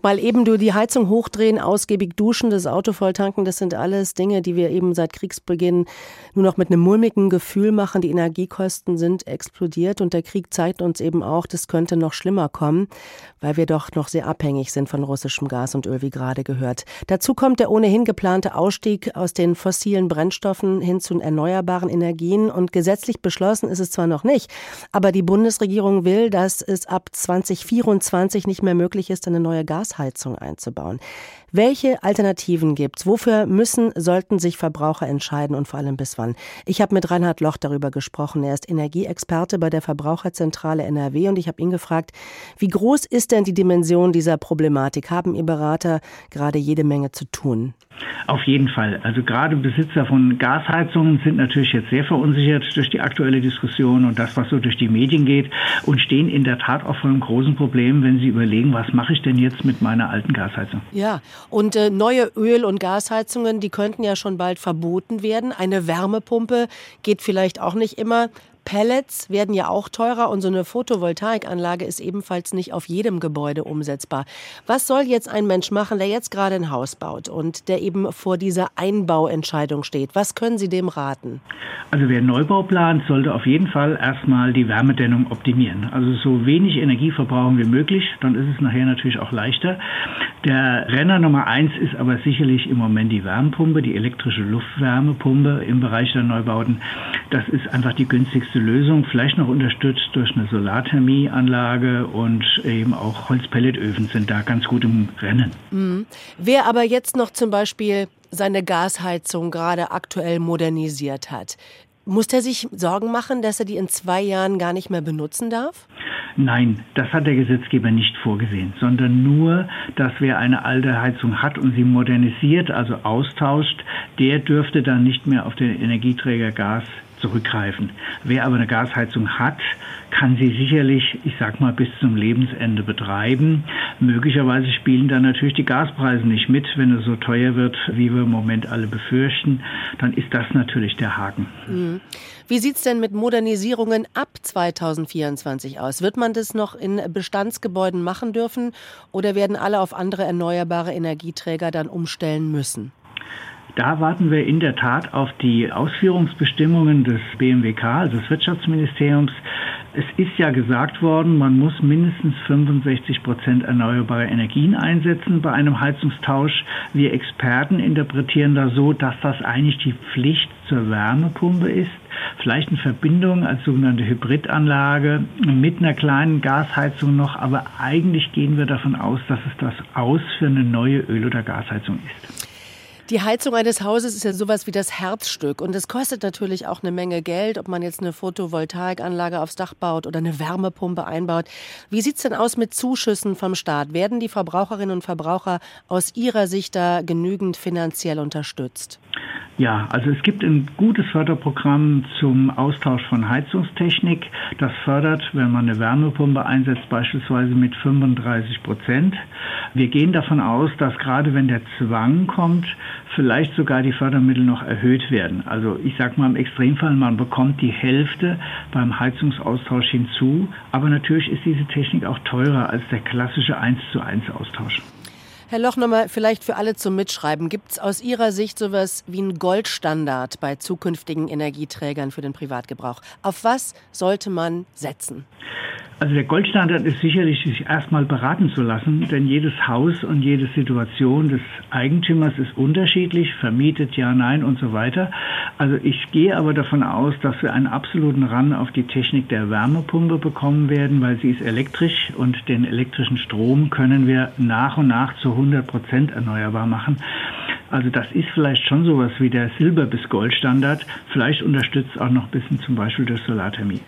Mal eben du die Heizung hochdrehen, ausgiebig duschen, das Auto volltanken, das sind alles Dinge, die wir eben seit Kriegsbeginn nur noch mit einem mulmigen Gefühl machen. Die Energiekosten sind explodiert und der Krieg zeigt uns eben auch, das könnte noch schlimmer kommen, weil wir doch noch sehr abhängig sind von russischem Gas und Öl, wie gerade gehört. Dazu kommt der ohnehin geplante Ausstieg aus den fossilen Brennstoffen hin zu erneuerbaren Energien und gesetzlich beschlossen ist es zwar noch nicht, aber die Bundesregierung will, dass es ab 2024 nicht mehr möglich ist, eine neue Gas Gasheizung einzubauen. Welche Alternativen gibt's? Wofür müssen, sollten sich Verbraucher entscheiden und vor allem bis wann? Ich habe mit Reinhard Loch darüber gesprochen. Er ist Energieexperte bei der Verbraucherzentrale NRW und ich habe ihn gefragt, wie groß ist denn die Dimension dieser Problematik? Haben Ihr Berater gerade jede Menge zu tun? Auf jeden Fall. Also gerade Besitzer von Gasheizungen sind natürlich jetzt sehr verunsichert durch die aktuelle Diskussion und das, was so durch die Medien geht und stehen in der Tat auch vor einem großen Problem, wenn sie überlegen, was mache ich denn jetzt mit meiner alten Gasheizung? Ja, und äh, neue Öl- und Gasheizungen, die könnten ja schon bald verboten werden. Eine Wärmepumpe geht vielleicht auch nicht immer. Pellets werden ja auch teurer und so eine Photovoltaikanlage ist ebenfalls nicht auf jedem Gebäude umsetzbar. Was soll jetzt ein Mensch machen, der jetzt gerade ein Haus baut und der eben vor dieser Einbauentscheidung steht? Was können Sie dem raten? Also wer Neubau plant, sollte auf jeden Fall erstmal die Wärmedämmung optimieren. Also so wenig Energie verbrauchen wie möglich, dann ist es nachher natürlich auch leichter. Der Renner Nummer eins ist aber sicherlich im Moment die Wärmepumpe, die elektrische Luftwärmepumpe im Bereich der Neubauten. Das ist einfach die günstigste Lösung, vielleicht noch unterstützt durch eine Solarthermieanlage und eben auch Holzpelletöfen sind da ganz gut im Rennen. Mhm. Wer aber jetzt noch zum Beispiel seine Gasheizung gerade aktuell modernisiert hat, muss der sich Sorgen machen, dass er die in zwei Jahren gar nicht mehr benutzen darf? Nein, das hat der Gesetzgeber nicht vorgesehen, sondern nur, dass wer eine alte Heizung hat und sie modernisiert, also austauscht, der dürfte dann nicht mehr auf den Energieträger Gas zurückgreifen. Wer aber eine Gasheizung hat, kann sie sicherlich, ich sag mal, bis zum Lebensende betreiben. Möglicherweise spielen dann natürlich die Gaspreise nicht mit, wenn es so teuer wird, wie wir im Moment alle befürchten. Dann ist das natürlich der Haken. Mhm. Wie sieht es denn mit Modernisierungen ab 2024 aus? Wird man das noch in Bestandsgebäuden machen dürfen oder werden alle auf andere erneuerbare Energieträger dann umstellen müssen? Da warten wir in der Tat auf die Ausführungsbestimmungen des BMWK, also des Wirtschaftsministeriums. Es ist ja gesagt worden, man muss mindestens 65 Prozent erneuerbare Energien einsetzen bei einem Heizungstausch. Wir Experten interpretieren da so, dass das eigentlich die Pflicht zur Wärmepumpe ist. Vielleicht in Verbindung als sogenannte Hybridanlage mit einer kleinen Gasheizung noch, aber eigentlich gehen wir davon aus, dass es das Aus für eine neue Öl- oder Gasheizung ist. Die Heizung eines Hauses ist ja sowas wie das Herzstück und es kostet natürlich auch eine Menge Geld, ob man jetzt eine Photovoltaikanlage aufs Dach baut oder eine Wärmepumpe einbaut. Wie sieht es denn aus mit Zuschüssen vom Staat? Werden die Verbraucherinnen und Verbraucher aus Ihrer Sicht da genügend finanziell unterstützt? Ja, also es gibt ein gutes Förderprogramm zum Austausch von Heizungstechnik. Das fördert, wenn man eine Wärmepumpe einsetzt, beispielsweise mit 35 Prozent. Wir gehen davon aus, dass gerade wenn der Zwang kommt, vielleicht sogar die Fördermittel noch erhöht werden. Also ich sage mal im Extremfall, man bekommt die Hälfte beim Heizungsaustausch hinzu. Aber natürlich ist diese Technik auch teurer als der klassische 1 zu 1 Austausch. Herr Loch, nochmal vielleicht für alle zum Mitschreiben. Gibt es aus Ihrer Sicht sowas wie einen Goldstandard bei zukünftigen Energieträgern für den Privatgebrauch? Auf was sollte man setzen? Also der Goldstandard ist sicherlich, sich erstmal beraten zu lassen, denn jedes Haus und jede Situation des Eigentümers ist unterschiedlich, vermietet, ja, nein und so weiter. Also ich gehe aber davon aus, dass wir einen absoluten Ran auf die Technik der Wärmepumpe bekommen werden, weil sie ist elektrisch und den elektrischen Strom können wir nach und nach zu 100 Prozent erneuerbar machen. Also das ist vielleicht schon sowas wie der Silber- bis Goldstandard, vielleicht unterstützt auch noch ein bisschen zum Beispiel durch Solarthermie.